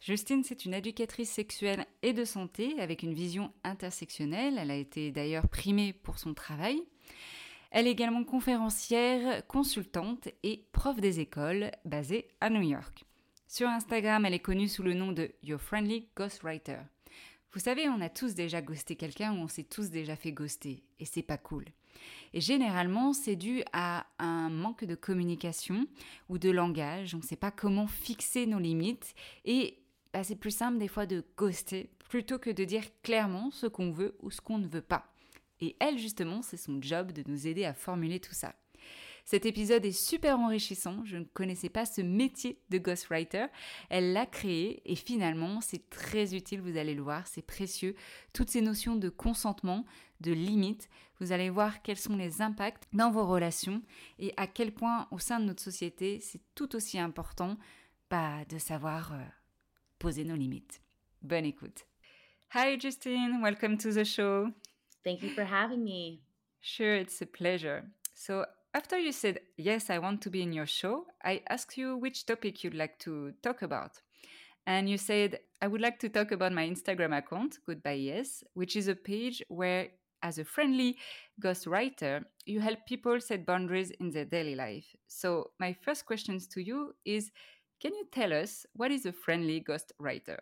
Justine, c'est une éducatrice sexuelle et de santé avec une vision intersectionnelle. Elle a été d'ailleurs primée pour son travail. Elle est également conférencière, consultante et prof des écoles basée à New York. Sur Instagram, elle est connue sous le nom de Your Friendly Ghostwriter. Vous savez, on a tous déjà ghosté quelqu'un ou on s'est tous déjà fait ghoster, et c'est pas cool. Et généralement, c'est dû à un manque de communication ou de langage. On ne sait pas comment fixer nos limites. Et bah, c'est plus simple des fois de ghoster plutôt que de dire clairement ce qu'on veut ou ce qu'on ne veut pas. Et elle, justement, c'est son job de nous aider à formuler tout ça. Cet épisode est super enrichissant. Je ne connaissais pas ce métier de ghostwriter. Elle l'a créé et finalement, c'est très utile, vous allez le voir, c'est précieux. Toutes ces notions de consentement, de limite, vous allez voir quels sont les impacts dans vos relations et à quel point au sein de notre société, c'est tout aussi important bah, de savoir euh, poser nos limites. Bonne écoute. Hi Justine, welcome to the show. Thank you for having me. Sure, it's a pleasure. So, after you said, Yes, I want to be in your show, I asked you which topic you'd like to talk about. And you said, I would like to talk about my Instagram account, Goodbye Yes, which is a page where, as a friendly ghostwriter, you help people set boundaries in their daily life. So, my first questions to you is Can you tell us what is a friendly ghostwriter?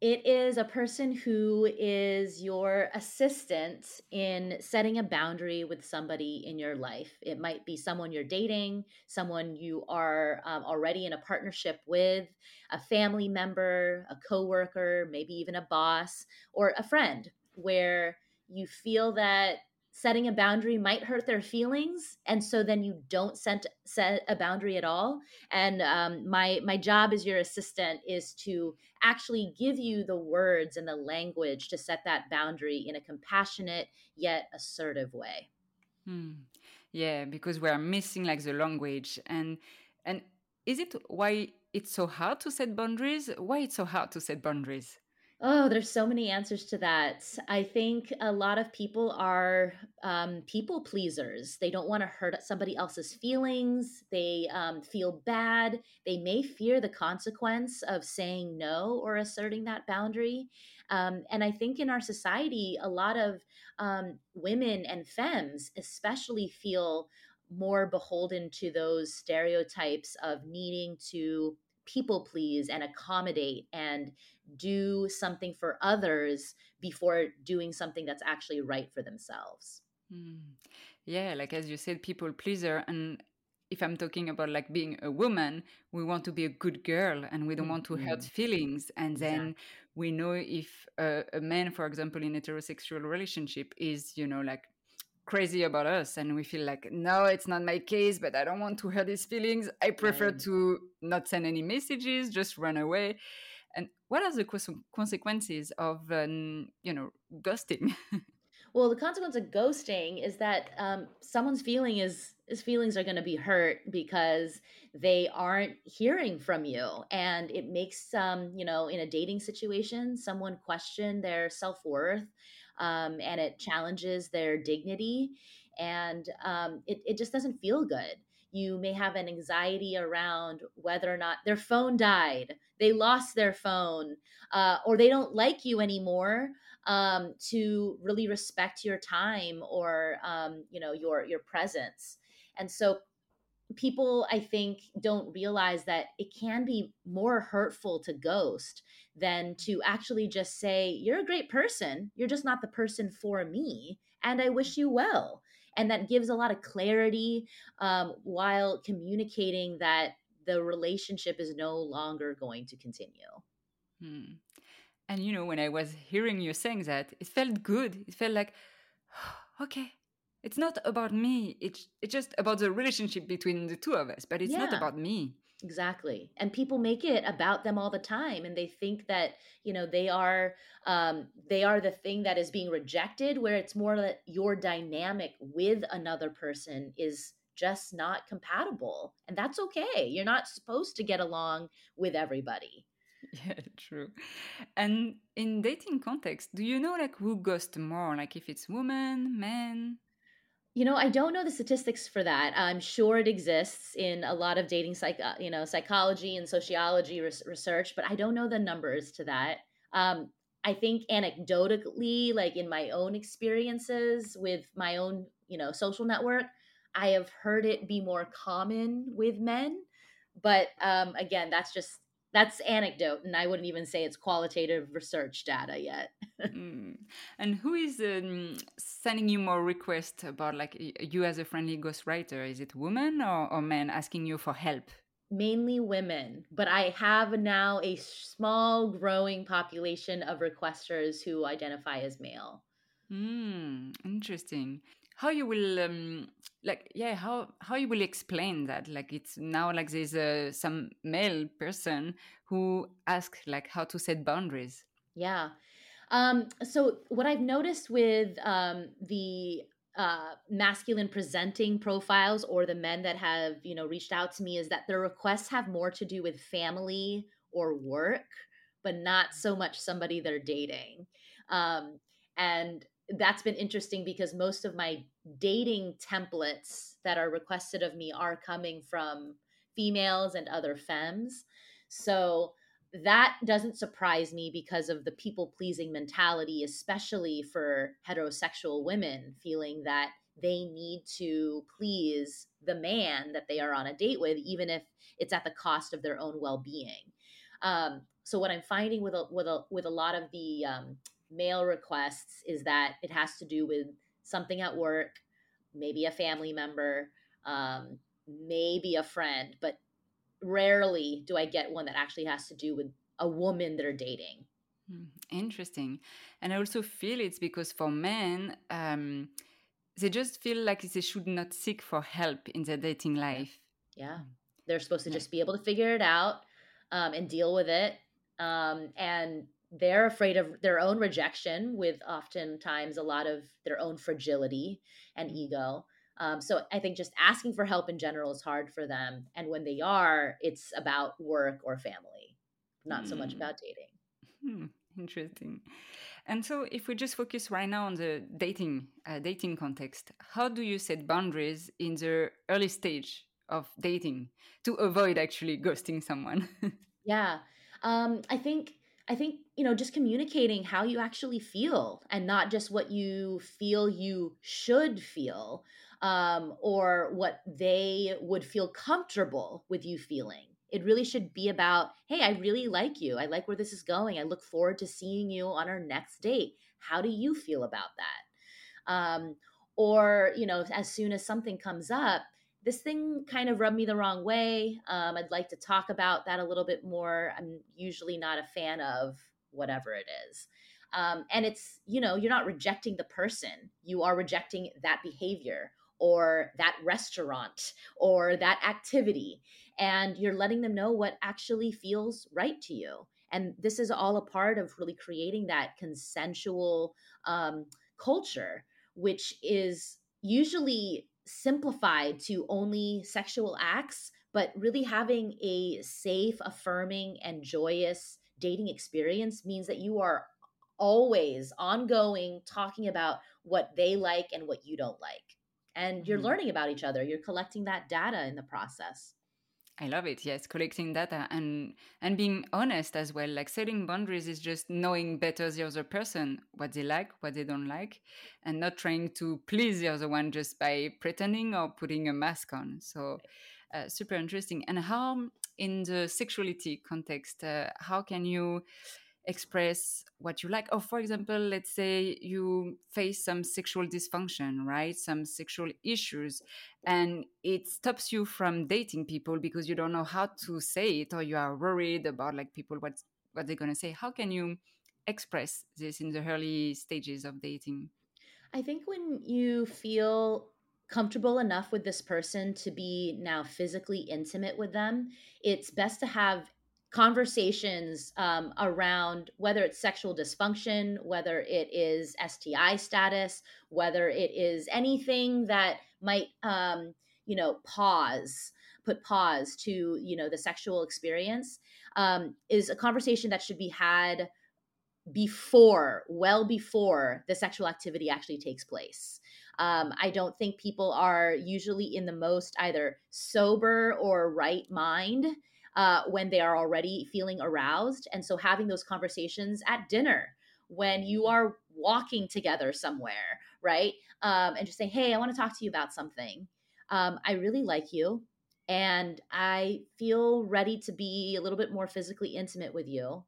It is a person who is your assistant in setting a boundary with somebody in your life. It might be someone you're dating, someone you are um, already in a partnership with, a family member, a coworker, maybe even a boss, or a friend, where you feel that setting a boundary might hurt their feelings and so then you don't set, set a boundary at all. And um, my my job as your assistant is to actually give you the words and the language to set that boundary in a compassionate yet assertive way. Hmm. yeah because we are missing like the language. And and is it why it's so hard to set boundaries? Why it's so hard to set boundaries Oh, there's so many answers to that. I think a lot of people are um, people pleasers. They don't want to hurt somebody else's feelings. They um, feel bad. They may fear the consequence of saying no or asserting that boundary. Um, and I think in our society, a lot of um, women and femmes especially feel more beholden to those stereotypes of needing to people please and accommodate and do something for others before doing something that's actually right for themselves. Mm. Yeah, like as you said, people pleaser. And if I'm talking about like being a woman, we want to be a good girl and we don't want to hurt mm-hmm. feelings. And then exactly. we know if a, a man, for example, in a heterosexual relationship is, you know, like crazy about us and we feel like no it's not my case but i don't want to hurt his feelings. I prefer right. to not send any messages just run away. And what are the consequences of um, you know ghosting? Well the consequence of ghosting is that um, someone's feeling is his feelings are going to be hurt because they aren't hearing from you. And it makes um you know in a dating situation someone question their self-worth um, and it challenges their dignity and um, it, it just doesn't feel good. You may have an anxiety around whether or not their phone died they lost their phone uh, or they don't like you anymore um, to really respect your time or um, you know your your presence. And so people i think don't realize that it can be more hurtful to ghost than to actually just say you're a great person you're just not the person for me and i wish you well and that gives a lot of clarity um, while communicating that the relationship is no longer going to continue. Hmm. And you know, when I was hearing you saying that, it felt good. It felt like, okay, it's not about me. It's it's just about the relationship between the two of us, but it's yeah. not about me. Exactly. And people make it about them all the time and they think that, you know, they are um they are the thing that is being rejected where it's more that your dynamic with another person is just not compatible. And that's okay. You're not supposed to get along with everybody. Yeah, true. And in dating context, do you know like who ghosts more? Like if it's woman, men? You know, I don't know the statistics for that. I'm sure it exists in a lot of dating psych, uh, you know, psychology and sociology res- research, but I don't know the numbers to that. Um, I think anecdotally, like in my own experiences with my own, you know, social network, I have heard it be more common with men. But um, again, that's just that's anecdote and i wouldn't even say it's qualitative research data yet. Mm. and who is um, sending you more requests about like you as a friendly ghostwriter? Is it women or, or men asking you for help? Mainly women but i have now a small growing population of requesters who identify as male. Mm, interesting. How you will um, like yeah how how you will explain that? Like it's now like there's uh, some male person who asks like how to set boundaries. Yeah. Um so what i've noticed with um the uh, masculine presenting profiles or the men that have you know reached out to me is that their requests have more to do with family or work but not so much somebody they're dating. Um, and that's been interesting because most of my dating templates that are requested of me are coming from females and other femmes. So that doesn't surprise me because of the people pleasing mentality, especially for heterosexual women, feeling that they need to please the man that they are on a date with, even if it's at the cost of their own well being. Um, so what I'm finding with a, with a, with a lot of the um, mail requests is that it has to do with something at work, maybe a family member, um, maybe a friend, but rarely do I get one that actually has to do with a woman they're dating. Hmm, interesting. And I also feel it's because for men, um, they just feel like they should not seek for help in their dating life. Yeah. They're supposed to just be able to figure it out um, and deal with it. Um, and they're afraid of their own rejection with oftentimes a lot of their own fragility and ego um, so i think just asking for help in general is hard for them and when they are it's about work or family not mm. so much hmm. about dating hmm. interesting and so if we just focus right now on the dating uh, dating context how do you set boundaries in the early stage of dating to avoid actually ghosting someone yeah um, i think I think, you know, just communicating how you actually feel and not just what you feel you should feel um, or what they would feel comfortable with you feeling. It really should be about, hey, I really like you. I like where this is going. I look forward to seeing you on our next date. How do you feel about that? Um, or, you know, as soon as something comes up, this thing kind of rubbed me the wrong way. Um, I'd like to talk about that a little bit more. I'm usually not a fan of whatever it is. Um, and it's, you know, you're not rejecting the person, you are rejecting that behavior or that restaurant or that activity. And you're letting them know what actually feels right to you. And this is all a part of really creating that consensual um, culture, which is usually simplified to only sexual acts, but really having a safe, affirming, and joyous dating experience means that you are always ongoing talking about what they like and what you don't like. And you're mm-hmm. learning about each other, you're collecting that data in the process. I love it. Yes, collecting data and and being honest as well. Like setting boundaries is just knowing better the other person, what they like, what they don't like, and not trying to please the other one just by pretending or putting a mask on. So, uh, super interesting. And how in the sexuality context, uh, how can you express what you like? Or for example let's say you face some sexual dysfunction right? Some sexual issues and it stops you from dating people because you don't know how to say it or you are worried about like people what what they're going to say. How can you express this in the early stages of dating? I think when you feel comfortable enough with this person to be now physically intimate with them it's best to have conversations um, around whether it's sexual dysfunction, whether it is STI status, whether it is anything that might, um, you know, pause, put pause to, you know, the sexual experience, um, is a conversation that should be had before, well before the sexual activity actually takes place. Um, I don't think people are usually in the most either sober or right mind uh, when they are already feeling aroused. And so having those conversations at dinner when you are walking together somewhere, right? Um, and just say, hey, I want to talk to you about something. Um, I really like you. And I feel ready to be a little bit more physically intimate with you.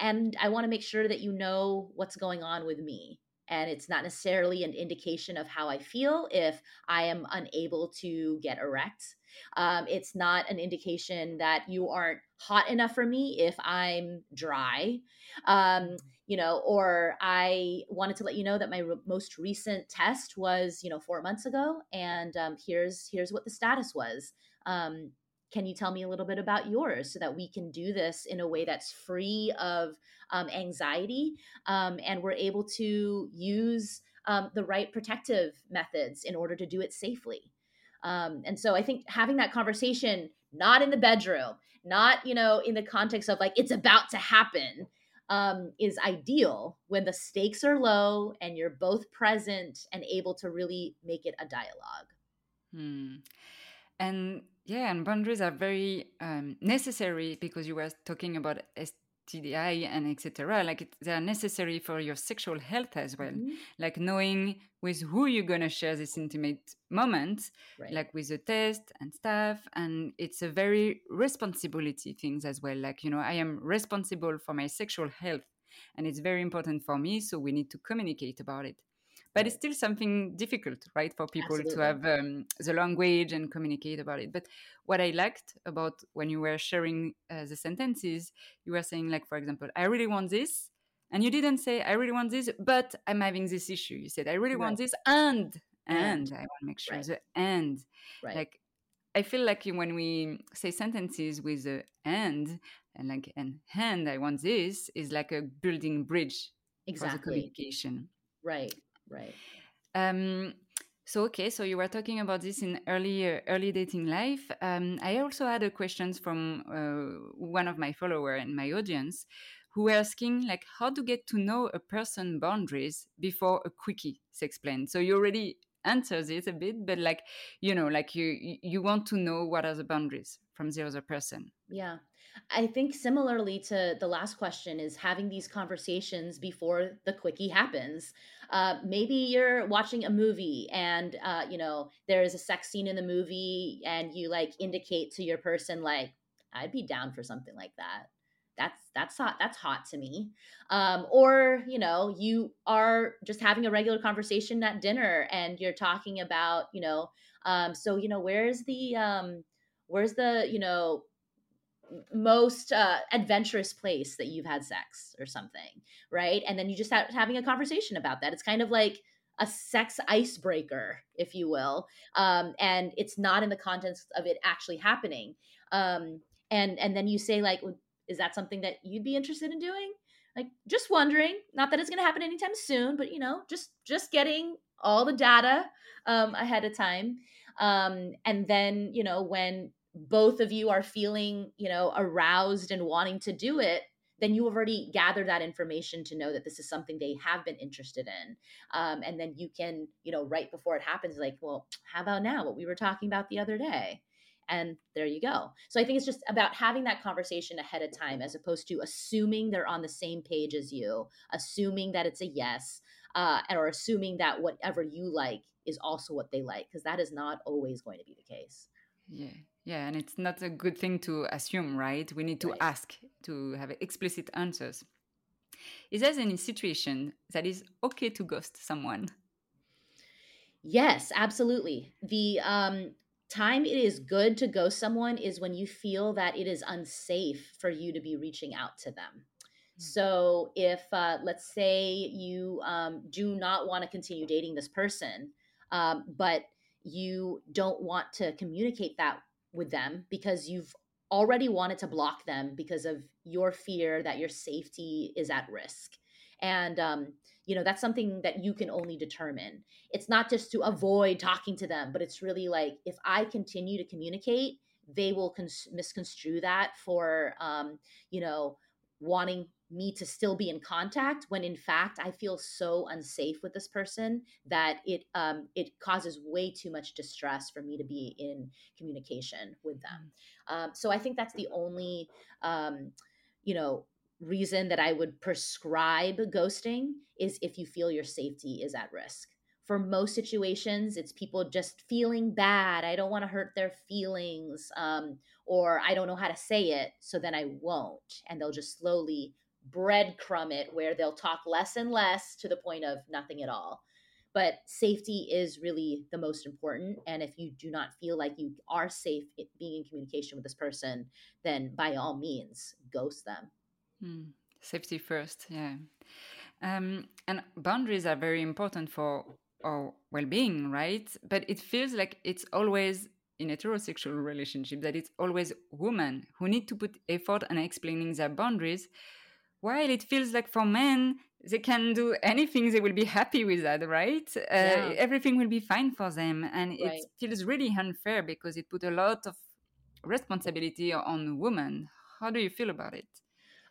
And I want to make sure that you know what's going on with me. And it's not necessarily an indication of how I feel if I am unable to get erect um, it's not an indication that you aren't hot enough for me if I'm dry. Um, you know, or I wanted to let you know that my re- most recent test was, you know, four months ago, and um, here's here's what the status was. Can you tell me a little bit about yours so that we can do this in a way that's free of um, anxiety um, and we're able to use um, the right protective methods in order to do it safely um, and so I think having that conversation, not in the bedroom, not, you know, in the context of like it's about to happen, um, is ideal when the stakes are low and you're both present and able to really make it a dialogue. Hmm. And yeah, and boundaries are very um, necessary because you were talking about STI and etc. Like it, they are necessary for your sexual health as well. Mm-hmm. Like knowing with who you're gonna share this intimate moment, right. like with the test and stuff. And it's a very responsibility things as well. Like you know, I am responsible for my sexual health, and it's very important for me. So we need to communicate about it but it's still something difficult right for people Absolutely. to have um, the language and communicate about it but what i liked about when you were sharing uh, the sentences you were saying like for example i really want this and you didn't say i really want this but i'm having this issue you said i really right. want this and and, and i want to make sure right. the and right. like i feel like when we say sentences with the and and like and and i want this is like a building bridge exactly. for the communication right Right. Um, so okay, so you were talking about this in early uh, early dating life. Um, I also had a questions from uh, one of my follower in my audience, who were asking like how to get to know a person boundaries before a quickie sex plan. So you already answered it a bit, but like you know, like you you want to know what are the boundaries from the other person. Yeah. I think similarly to the last question is having these conversations before the quickie happens. Uh, maybe you're watching a movie and uh, you know there is a sex scene in the movie, and you like indicate to your person like, "I'd be down for something like that." That's that's hot. That's hot to me. Um, or you know, you are just having a regular conversation at dinner, and you're talking about you know, um, so you know, where's the um, where's the you know most uh, adventurous place that you've had sex or something, right? And then you just have having a conversation about that. It's kind of like a sex icebreaker, if you will, um, and it's not in the context of it actually happening. Um, and and then you say like, is that something that you'd be interested in doing? Like, just wondering. Not that it's going to happen anytime soon, but you know, just just getting all the data um, ahead of time. Um, and then you know when both of you are feeling, you know, aroused and wanting to do it, then you already gathered that information to know that this is something they have been interested in. Um, and then you can, you know, right before it happens, like, well, how about now? What we were talking about the other day. And there you go. So I think it's just about having that conversation ahead of time as opposed to assuming they're on the same page as you, assuming that it's a yes, uh, or assuming that whatever you like is also what they like, because that is not always going to be the case. Yeah. Yeah, and it's not a good thing to assume, right? We need to right. ask to have explicit answers. is there any situation that is okay to ghost someone? Yes, absolutely. The um, time it is good to ghost someone is when you feel that it is unsafe for you to be reaching out to them. Hmm. So, if uh, let's say you um, do not want to continue dating this person, um, but you don't want to communicate that with them because you've already wanted to block them because of your fear that your safety is at risk. And, um, you know, that's something that you can only determine. It's not just to avoid talking to them, but it's really like if I continue to communicate, they will cons- misconstrue that for, um, you know, wanting me to still be in contact when in fact I feel so unsafe with this person that it um, it causes way too much distress for me to be in communication with them. Mm. Um, so I think that's the only um, you know reason that I would prescribe ghosting is if you feel your safety is at risk for most situations, it's people just feeling bad. I don't want to hurt their feelings, um, or I don't know how to say it, so then I won't. And they'll just slowly breadcrumb it where they'll talk less and less to the point of nothing at all. But safety is really the most important. And if you do not feel like you are safe being in communication with this person, then by all means, ghost them. Hmm. Safety first, yeah. Um, and boundaries are very important for our well-being right but it feels like it's always in a heterosexual relationship that it's always women who need to put effort in explaining their boundaries while it feels like for men they can do anything they will be happy with that right uh, yeah. everything will be fine for them and right. it feels really unfair because it put a lot of responsibility on women how do you feel about it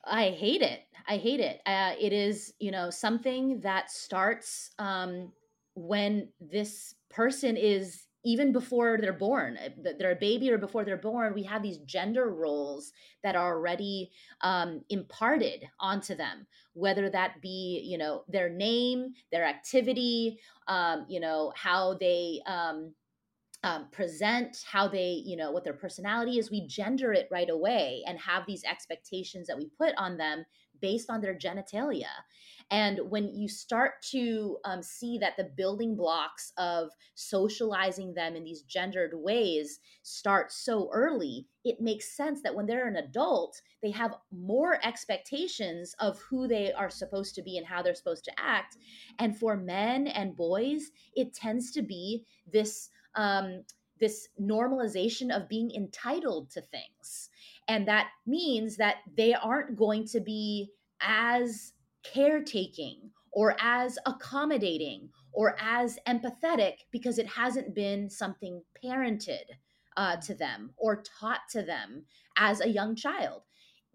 I hate it. I hate it. Uh, it is, you know, something that starts um, when this person is even before they're born eh, they're a baby or before they're born we have these gender roles that are already um, imparted onto them whether that be you know their name their activity um, you know how they um, um, present how they you know what their personality is. We gender it right away and have these expectations that we put on them based on their genitalia and when you start to um, see that the building blocks of socializing them in these gendered ways start so early, it makes sense that when they're an adult, they have more expectations of who they are supposed to be and how they're supposed to act. And for men and boys, it tends to be this. Um, this normalization of being entitled to things. And that means that they aren't going to be as caretaking or as accommodating or as empathetic because it hasn't been something parented uh, to them or taught to them as a young child.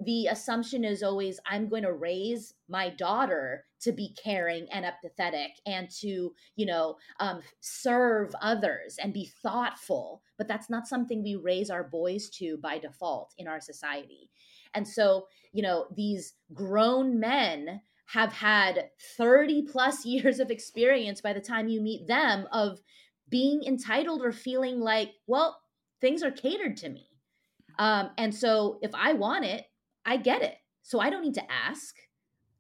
The assumption is always, I'm going to raise my daughter to be caring and empathetic and to, you know, um, serve others and be thoughtful. But that's not something we raise our boys to by default in our society. And so, you know, these grown men have had 30 plus years of experience by the time you meet them of being entitled or feeling like, well, things are catered to me. Um, and so if I want it, I get it. So I don't need to ask.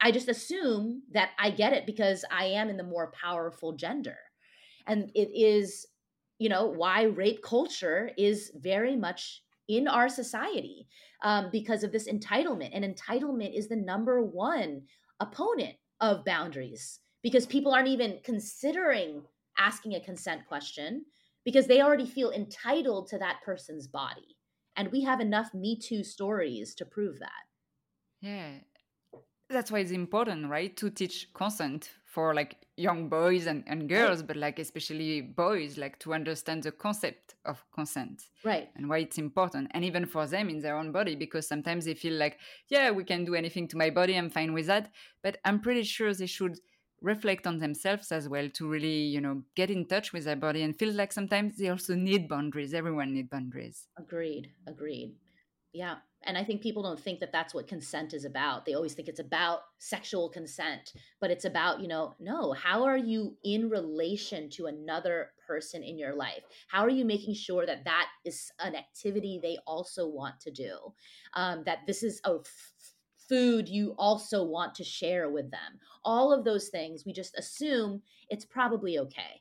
I just assume that I get it because I am in the more powerful gender. And it is, you know, why rape culture is very much in our society um, because of this entitlement. And entitlement is the number one opponent of boundaries because people aren't even considering asking a consent question because they already feel entitled to that person's body. And we have enough Me Too stories to prove that. Yeah. That's why it's important, right? To teach consent for like young boys and, and girls, but like especially boys, like to understand the concept of consent. Right. And why it's important. And even for them in their own body, because sometimes they feel like, yeah, we can do anything to my body, I'm fine with that. But I'm pretty sure they should reflect on themselves as well to really, you know, get in touch with their body and feel like sometimes they also need boundaries. Everyone need boundaries. Agreed. Agreed. Yeah and i think people don't think that that's what consent is about they always think it's about sexual consent but it's about you know no how are you in relation to another person in your life how are you making sure that that is an activity they also want to do um, that this is a food you also want to share with them. All of those things, we just assume it's probably okay.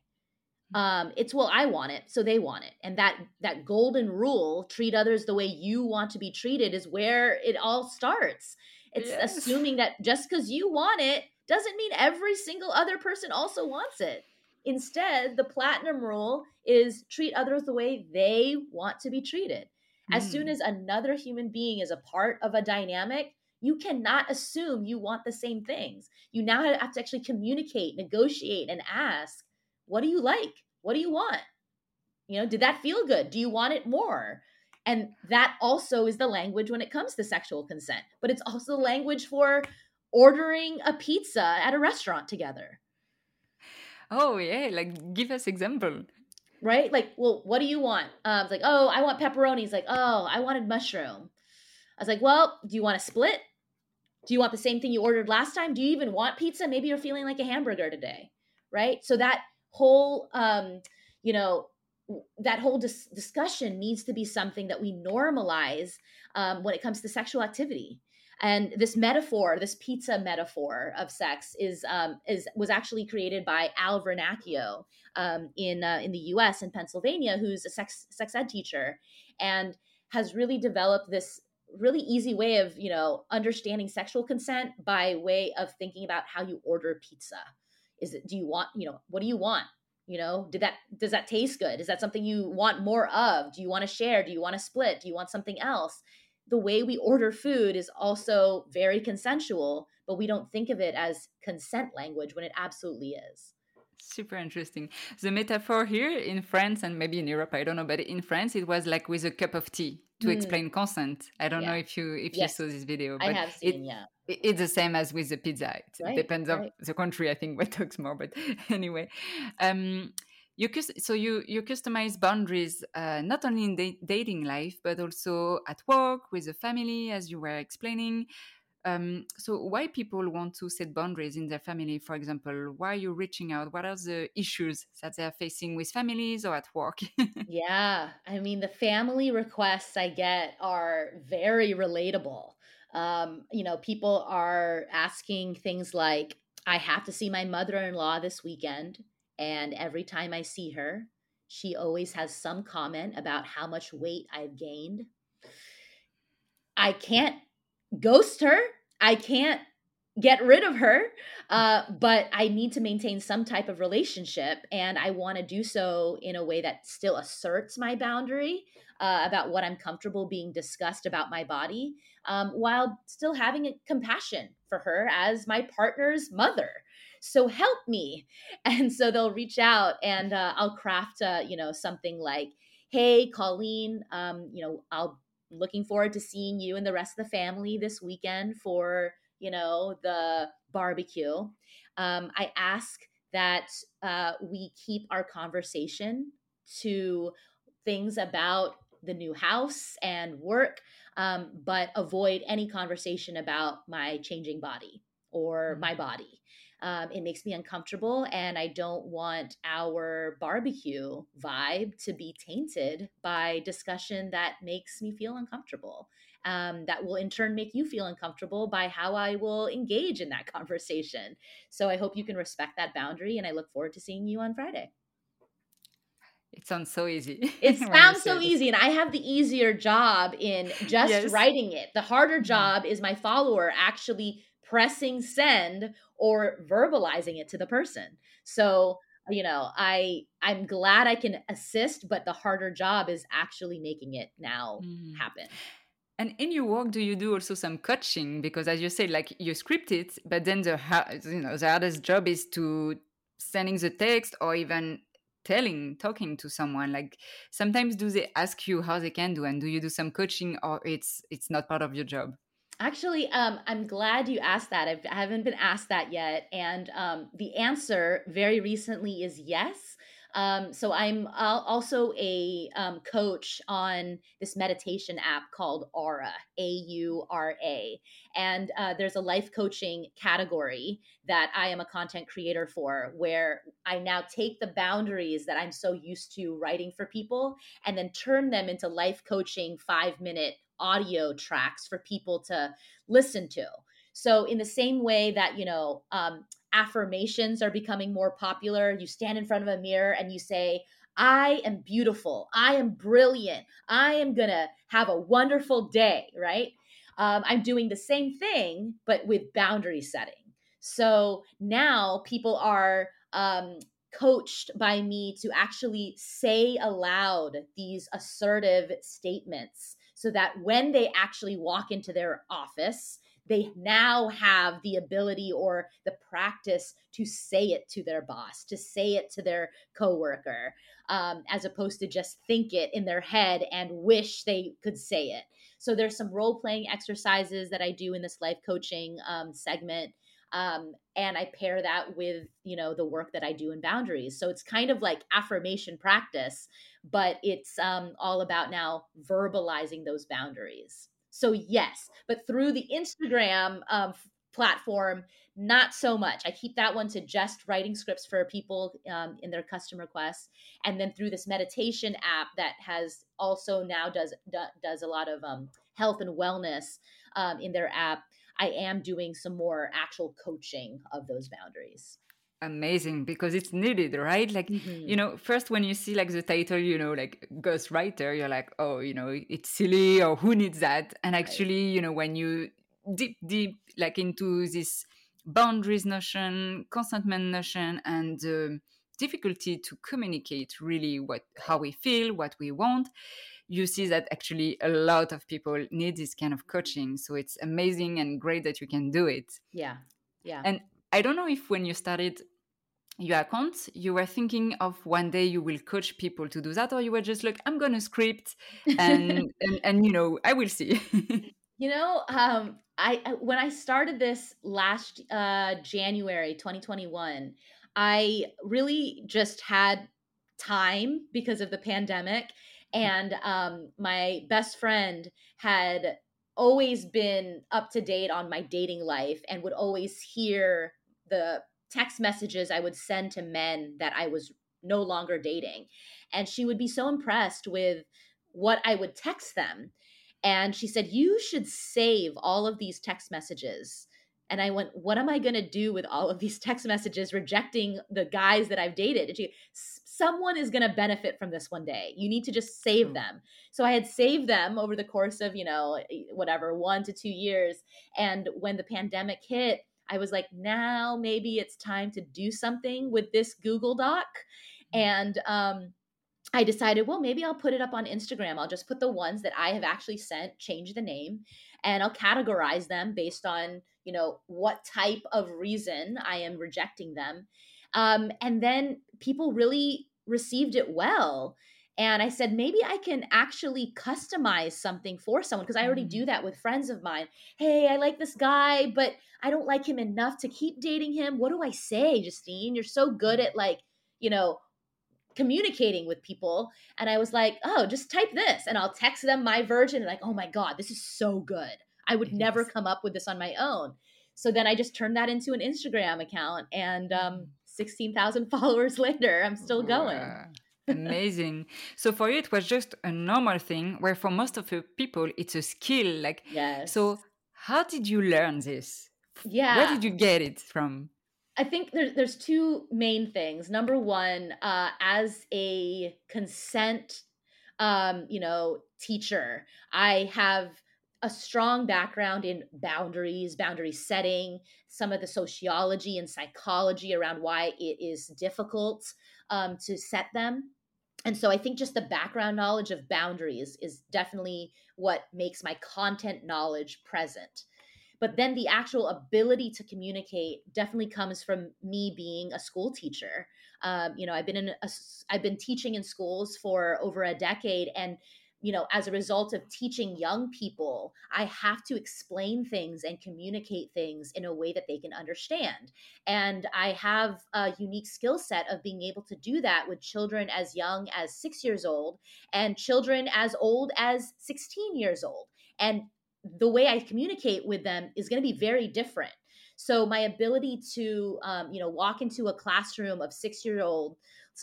Um, it's well, I want it, so they want it. And that that golden rule, treat others the way you want to be treated, is where it all starts. It's yes. assuming that just because you want it doesn't mean every single other person also wants it. Instead, the platinum rule is treat others the way they want to be treated. As soon as another human being is a part of a dynamic, you cannot assume you want the same things. You now have to actually communicate, negotiate, and ask, what do you like? What do you want? You know, did that feel good? Do you want it more? And that also is the language when it comes to sexual consent, but it's also the language for ordering a pizza at a restaurant together. Oh yeah, like give us example. Right? Like, well, what do you want? Um, it's like, oh, I want pepperoni. It's like, oh, I wanted mushroom. I was like, well, do you want to split? Do you want the same thing you ordered last time? Do you even want pizza? Maybe you're feeling like a hamburger today, right? So that whole, um, you know, that whole dis- discussion needs to be something that we normalize um, when it comes to sexual activity and this metaphor this pizza metaphor of sex is um, is was actually created by al vernacchio um, in uh, in the us in pennsylvania who's a sex sex ed teacher and has really developed this really easy way of you know understanding sexual consent by way of thinking about how you order pizza. Is it do you want you know what do you want? You know did that does that taste good? Is that something you want more of? Do you want to share? Do you want to split? Do you want something else? The way we order food is also very consensual but we don't think of it as consent language when it absolutely is super interesting the metaphor here in france and maybe in europe i don't know but in france it was like with a cup of tea to mm. explain consent i don't yeah. know if you if yes. you saw this video but I have seen, it, yeah it's the same as with the pizza it right, depends right. on the country i think what talks more but anyway um you so you you customize boundaries uh, not only in da- dating life but also at work with the family as you were explaining um, so why people want to set boundaries in their family for example why are you reaching out what are the issues that they're facing with families or at work yeah i mean the family requests i get are very relatable um, you know, people are asking things like, I have to see my mother in law this weekend. And every time I see her, she always has some comment about how much weight I've gained. I can't ghost her. I can't get rid of her. Uh, but I need to maintain some type of relationship. And I want to do so in a way that still asserts my boundary uh, about what I'm comfortable being discussed about my body, um, while still having a compassion for her as my partner's mother. So help me. And so they'll reach out and uh, I'll craft, uh, you know, something like, hey, Colleen, um, you know, I'll looking forward to seeing you and the rest of the family this weekend for you know, the barbecue. Um, I ask that uh, we keep our conversation to things about the new house and work, um, but avoid any conversation about my changing body or mm-hmm. my body. Um, it makes me uncomfortable, and I don't want our barbecue vibe to be tainted by discussion that makes me feel uncomfortable um, that will in turn make you feel uncomfortable by how I will engage in that conversation. So I hope you can respect that boundary, and I look forward to seeing you on Friday. It sounds so easy. It sounds so easy, and I have the easier job in just yes. writing it. The harder mm-hmm. job is my follower actually pressing send or verbalizing it to the person. So you know i i'm glad i can assist but the harder job is actually making it now mm. happen and in your work, do you do also some coaching? Because as you said, like you script it, but then the you know the hardest job is to sending the text or even telling, talking to someone. Like sometimes, do they ask you how they can do, and do you do some coaching, or it's it's not part of your job? Actually, um, I'm glad you asked that. I've, I haven't been asked that yet, and um, the answer very recently is yes. Um, so I'm also a um, coach on this meditation app called Aura, A U R A. And uh, there's a life coaching category that I am a content creator for, where I now take the boundaries that I'm so used to writing for people and then turn them into life coaching five minute audio tracks for people to listen to. So, in the same way that, you know, um, affirmations are becoming more popular, you stand in front of a mirror and you say, I am beautiful. I am brilliant. I am going to have a wonderful day, right? Um, I'm doing the same thing, but with boundary setting. So now people are um, coached by me to actually say aloud these assertive statements so that when they actually walk into their office, they now have the ability or the practice to say it to their boss, to say it to their coworker, um, as opposed to just think it in their head and wish they could say it. So there's some role playing exercises that I do in this life coaching um, segment. Um, and I pair that with, you know, the work that I do in boundaries. So it's kind of like affirmation practice, but it's um, all about now verbalizing those boundaries. So yes, but through the Instagram um, platform, not so much. I keep that one to just writing scripts for people um, in their custom requests, and then through this meditation app that has also now does do, does a lot of um, health and wellness um, in their app. I am doing some more actual coaching of those boundaries amazing because it's needed right like mm-hmm. you know first when you see like the title you know like ghostwriter you're like oh you know it's silly or who needs that and actually right. you know when you deep deep like into this boundaries notion consentment notion and uh, difficulty to communicate really what how we feel what we want you see that actually a lot of people need this kind of coaching so it's amazing and great that you can do it yeah yeah and I don't know if when you started your account, you were thinking of one day you will coach people to do that, or you were just like, I'm going to script and, and, and, you know, I will see. you know, um, I, when I started this last uh, January 2021, I really just had time because of the pandemic. And um, my best friend had always been up to date on my dating life and would always hear the text messages I would send to men that I was no longer dating. And she would be so impressed with what I would text them. And she said, You should save all of these text messages. And I went, What am I going to do with all of these text messages rejecting the guys that I've dated? And she, Someone is going to benefit from this one day. You need to just save mm-hmm. them. So I had saved them over the course of, you know, whatever, one to two years. And when the pandemic hit, I was like, now maybe it's time to do something with this Google Doc. Mm-hmm. And um, I decided, well, maybe I'll put it up on Instagram. I'll just put the ones that I have actually sent, change the name, and I'll categorize them based on, you know, what type of reason I am rejecting them. Um, and then people really received it well. And I said, maybe I can actually customize something for someone because I already do mm. that with friends of mine. Hey, I like this guy, but I don't like him enough to keep dating him. What do I say, Justine? You're so good at like, you know, communicating with people. And I was like, oh, just type this and I'll text them my version. And like, oh my God, this is so good. I would never come up with this on my own. So then I just turned that into an Instagram account and um, mm. 16,000 followers later, I'm still going. Wow. Amazing. So for you, it was just a normal thing, where for most of the people, it's a skill. Like, yes. So how did you learn this? Yeah. Where did you get it from? I think there's there's two main things. Number one, uh, as a consent, um, you know, teacher, I have a strong background in boundaries, boundary setting, some of the sociology and psychology around why it is difficult um, to set them. And so i think just the background knowledge of boundaries is definitely what makes my content knowledge present. But then the actual ability to communicate definitely comes from me being a school teacher. Um, you know i've been in a, i've been teaching in schools for over a decade and you know, as a result of teaching young people, I have to explain things and communicate things in a way that they can understand. And I have a unique skill set of being able to do that with children as young as six years old and children as old as 16 years old. And the way I communicate with them is going to be very different. So my ability to, um, you know, walk into a classroom of six year olds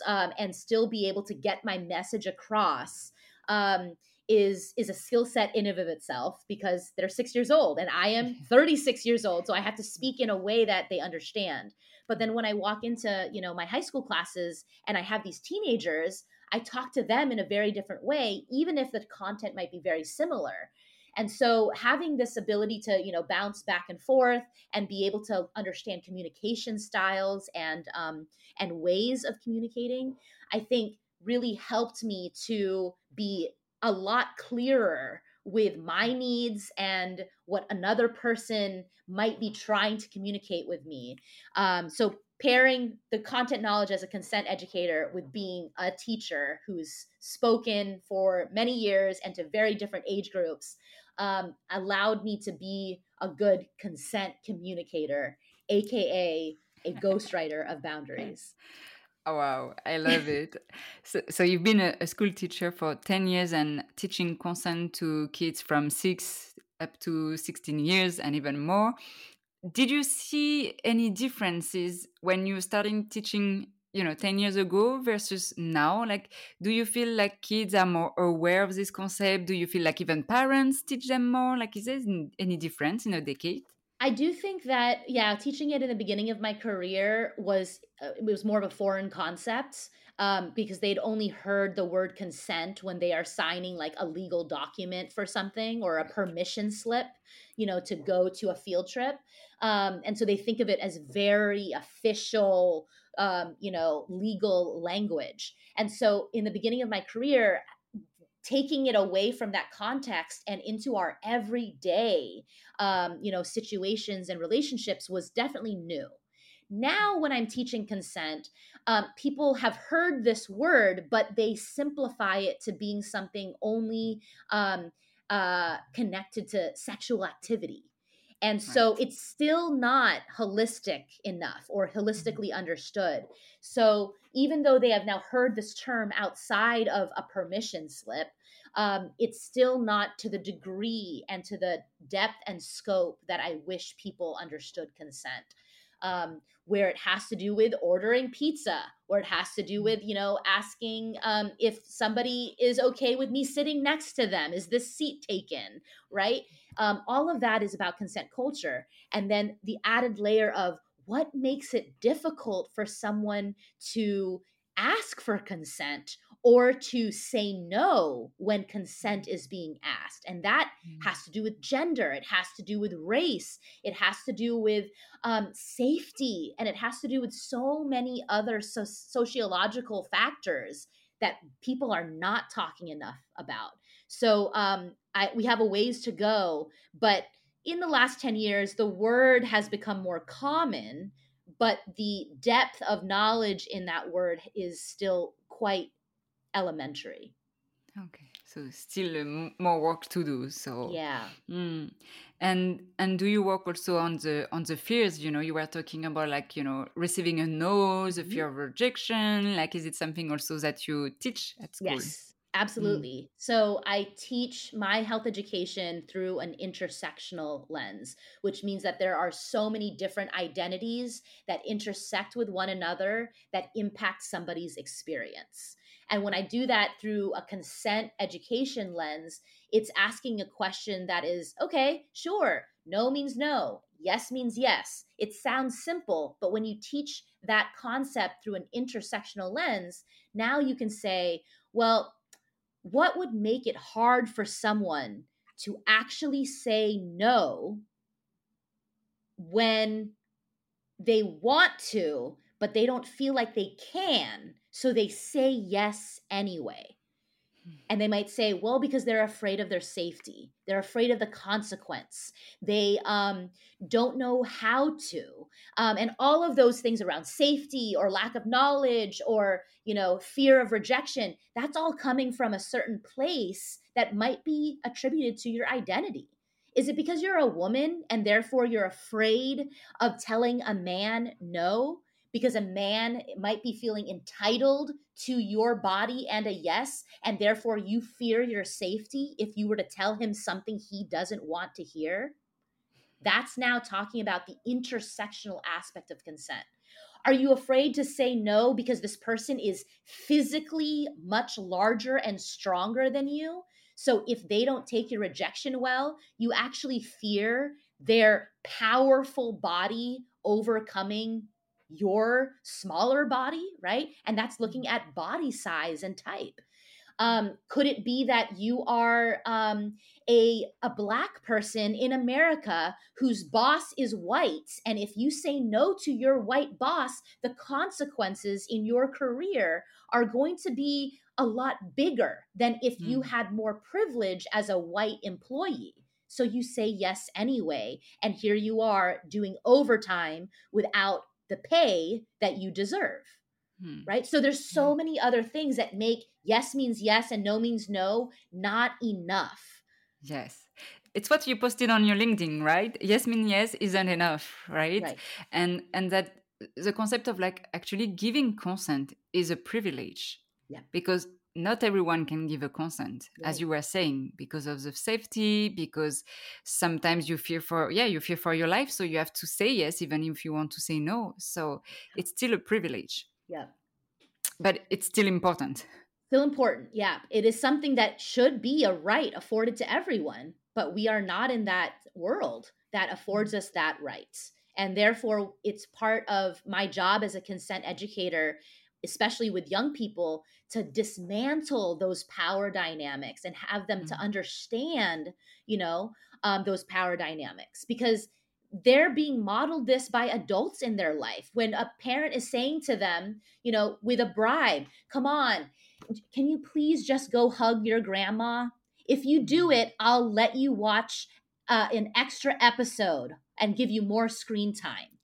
um, and still be able to get my message across um, is is a skill set in and of itself because they're six years old and i am 36 years old so i have to speak in a way that they understand. But then when i walk into you know my high school classes and i have these teenagers i talk to them in a very different way even if the content might be very similar. And so having this ability to you know bounce back and forth and be able to understand communication styles and um, and ways of communicating i think really helped me to be a lot clearer with my needs and what another person might be trying to communicate with me. Um, so, pairing the content knowledge as a consent educator with being a teacher who's spoken for many years and to very different age groups um, allowed me to be a good consent communicator, aka a ghostwriter of boundaries. Oh, wow, I love it. so, so you've been a, a, school teacher for 10 years and teaching consent to kids from 6 up to 16 years and even more. Did you see any differences when you started teaching, you know, 10 years ago versus now? Like, do you feel like kids are more aware of this concept? Do you feel like even parents teach them more? Like, is there any difference in a decade? I do think that yeah, teaching it in the beginning of my career was uh, it was more of a foreign concept um, because they'd only heard the word consent when they are signing like a legal document for something or a permission slip, you know, to go to a field trip, um, and so they think of it as very official, um, you know, legal language. And so in the beginning of my career, taking it away from that context and into our everyday um, you know situations and relationships was definitely new now when i'm teaching consent um, people have heard this word but they simplify it to being something only um, uh, connected to sexual activity and so right. it's still not holistic enough or mm-hmm. holistically understood. So even though they have now heard this term outside of a permission slip, um, it's still not to the degree and to the depth and scope that I wish people understood consent. Um, where it has to do with ordering pizza, where it has to do mm. with, you know, asking um, if somebody is okay with me sitting next to them. Is this seat taken? Right? Um, all of that is about consent culture. And then the added layer of what makes it difficult for someone to ask for consent or to say no when consent is being asked. And that mm. has to do with gender, it has to do with race, it has to do with um, safety, and it has to do with so many other so- sociological factors that people are not talking enough about. So um, I, we have a ways to go, but in the last 10 years, the word has become more common, but the depth of knowledge in that word is still quite elementary. Okay, so still uh, more work to do. So yeah. Mm. And and do you work also on the on the fears? You know, you were talking about like you know receiving a no, the mm-hmm. fear of rejection. Like, is it something also that you teach at school? Yes, absolutely. Mm. So I teach my health education through an intersectional lens, which means that there are so many different identities that intersect with one another that impact somebody's experience. And when I do that through a consent education lens, it's asking a question that is okay, sure, no means no, yes means yes. It sounds simple, but when you teach that concept through an intersectional lens, now you can say, well, what would make it hard for someone to actually say no when they want to, but they don't feel like they can? So they say yes anyway. Hmm. And they might say, well, because they're afraid of their safety. They're afraid of the consequence. They um, don't know how to. Um, and all of those things around safety or lack of knowledge or, you know, fear of rejection, that's all coming from a certain place that might be attributed to your identity. Is it because you're a woman and therefore you're afraid of telling a man no? Because a man might be feeling entitled to your body and a yes, and therefore you fear your safety if you were to tell him something he doesn't want to hear. That's now talking about the intersectional aspect of consent. Are you afraid to say no because this person is physically much larger and stronger than you? So if they don't take your rejection well, you actually fear their powerful body overcoming your smaller body, right? And that's looking at body size and type. Um, could it be that you are um, a, a black person in America whose boss is white? And if you say no to your white boss, the consequences in your career are going to be a lot bigger than if mm. you had more privilege as a white employee. So you say yes anyway. And here you are doing overtime without the pay that you deserve. Hmm. Right. So there's so hmm. many other things that make yes means yes and no means no not enough. Yes. It's what you posted on your LinkedIn, right? Yes means yes isn't enough, right? right? And and that the concept of like actually giving consent is a privilege. Yeah. Because not everyone can give a consent right. as you were saying because of the safety because sometimes you fear for yeah you fear for your life so you have to say yes even if you want to say no. So it's still a privilege. Yeah. But it's still important. Still important yeah. It is something that should be a right afforded to everyone but we are not in that world that affords us that right. And therefore it's part of my job as a consent educator especially with young people to dismantle those power dynamics and have them mm-hmm. to understand you know um, those power dynamics because they're being modeled this by adults in their life when a parent is saying to them you know with a bribe come on can you please just go hug your grandma if you do mm-hmm. it i'll let you watch uh, an extra episode and give you more screen time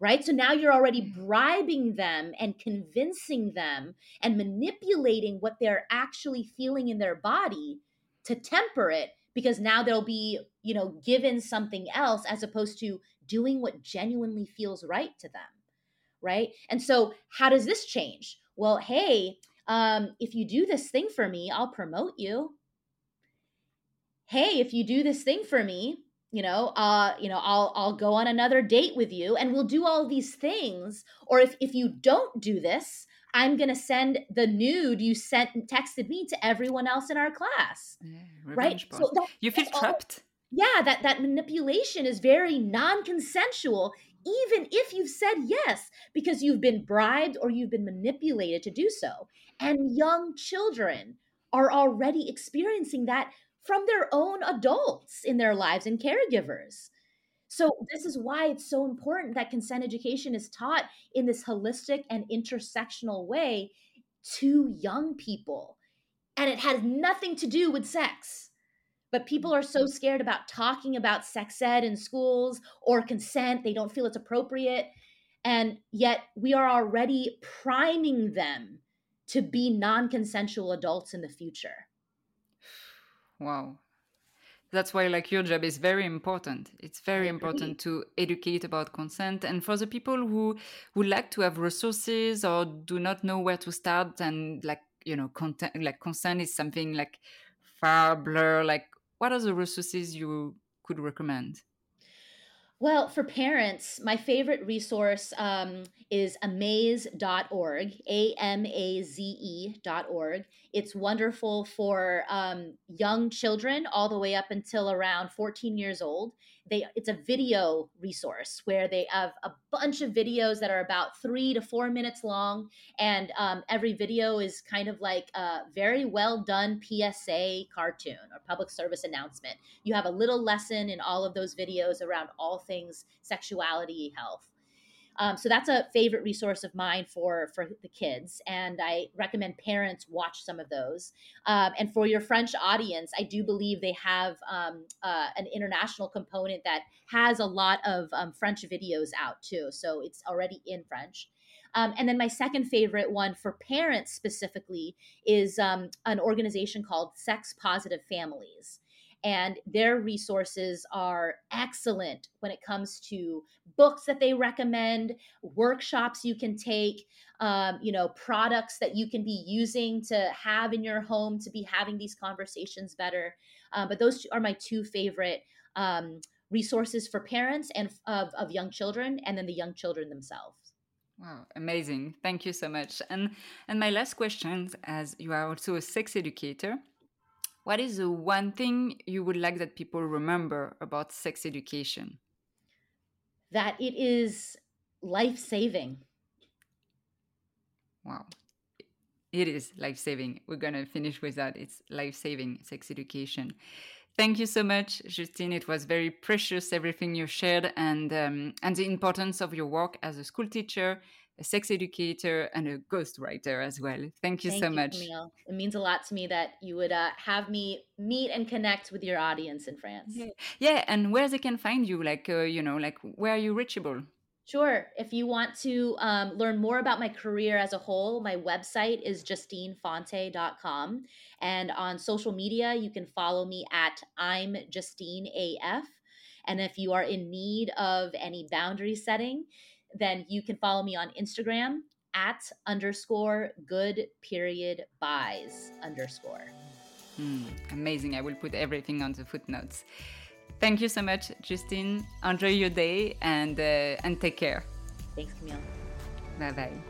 right? So now you're already bribing them and convincing them and manipulating what they're actually feeling in their body to temper it because now they'll be, you know, given something else as opposed to doing what genuinely feels right to them, right? And so how does this change? Well, hey, um, if you do this thing for me, I'll promote you. Hey, if you do this thing for me, you know uh you know i'll i'll go on another date with you and we'll do all these things. Or if if you don't do this i'm going to send the nude you sent texted me to everyone else in our class. Yeah, right? so that, you feel trapped? All, yeah that that manipulation is very non-consensual even if you've said yes because you've been bribed or you've been manipulated to do so. And young children are already experiencing that from their own adults in their lives and caregivers. So, this is why it's so important that consent education is taught in this holistic and intersectional way to young people. And it has nothing to do with sex. But people are so mm-hmm. scared about talking about sex ed in schools or consent, they don't feel it's appropriate. And yet, we are already priming them to be non consensual adults in the future. Wow. That's why like your job is very important. It's very important to educate about consent and for the people who would like to have resources or do not know where to start and like you know content like consent is something like far blur like what are the resources you could recommend? Well, for parents, my favorite resource um, is amaze.org, A M A Z E.org. It's wonderful for um, young children all the way up until around 14 years old. They, it's a video resource where they have a bunch of videos that are about three to four minutes long, and um, every video is kind of like a very well done PSA cartoon or public service announcement. You have a little lesson in all of those videos around all things sexuality, health. Um, so that's a favorite resource of mine for for the kids, and I recommend parents watch some of those. Um, and for your French audience, I do believe they have um, uh, an international component that has a lot of um, French videos out too. So it's already in French. Um, and then my second favorite one for parents specifically is um, an organization called Sex Positive Families and their resources are excellent when it comes to books that they recommend workshops you can take um, you know products that you can be using to have in your home to be having these conversations better um, but those are my two favorite um, resources for parents and of, of young children and then the young children themselves Wow, amazing. Thank you so much. And and my last question as you are also a sex educator, What is the one thing you would like that people remember about sex education? That it is life saving. Wow. It is life saving. We're going to finish with that. It's life saving sex education. Thank you so much, Justine. It was very precious everything you shared and um, and the importance of your work as a school teacher, a sex educator, and a ghostwriter as well. Thank you Thank so you, much. Camille. It means a lot to me that you would uh, have me meet and connect with your audience in France. Yeah. yeah, and where they can find you, like uh, you know, like where are you reachable? Sure. If you want to um, learn more about my career as a whole, my website is justinefonte.com. And on social media, you can follow me at I'm Justine AF. And if you are in need of any boundary setting, then you can follow me on Instagram at underscore good period byes underscore. Hmm, amazing. I will put everything on the footnotes. Thank you so much, Justine. Enjoy your day and uh, and take care. Thanks, Camille. Bye bye.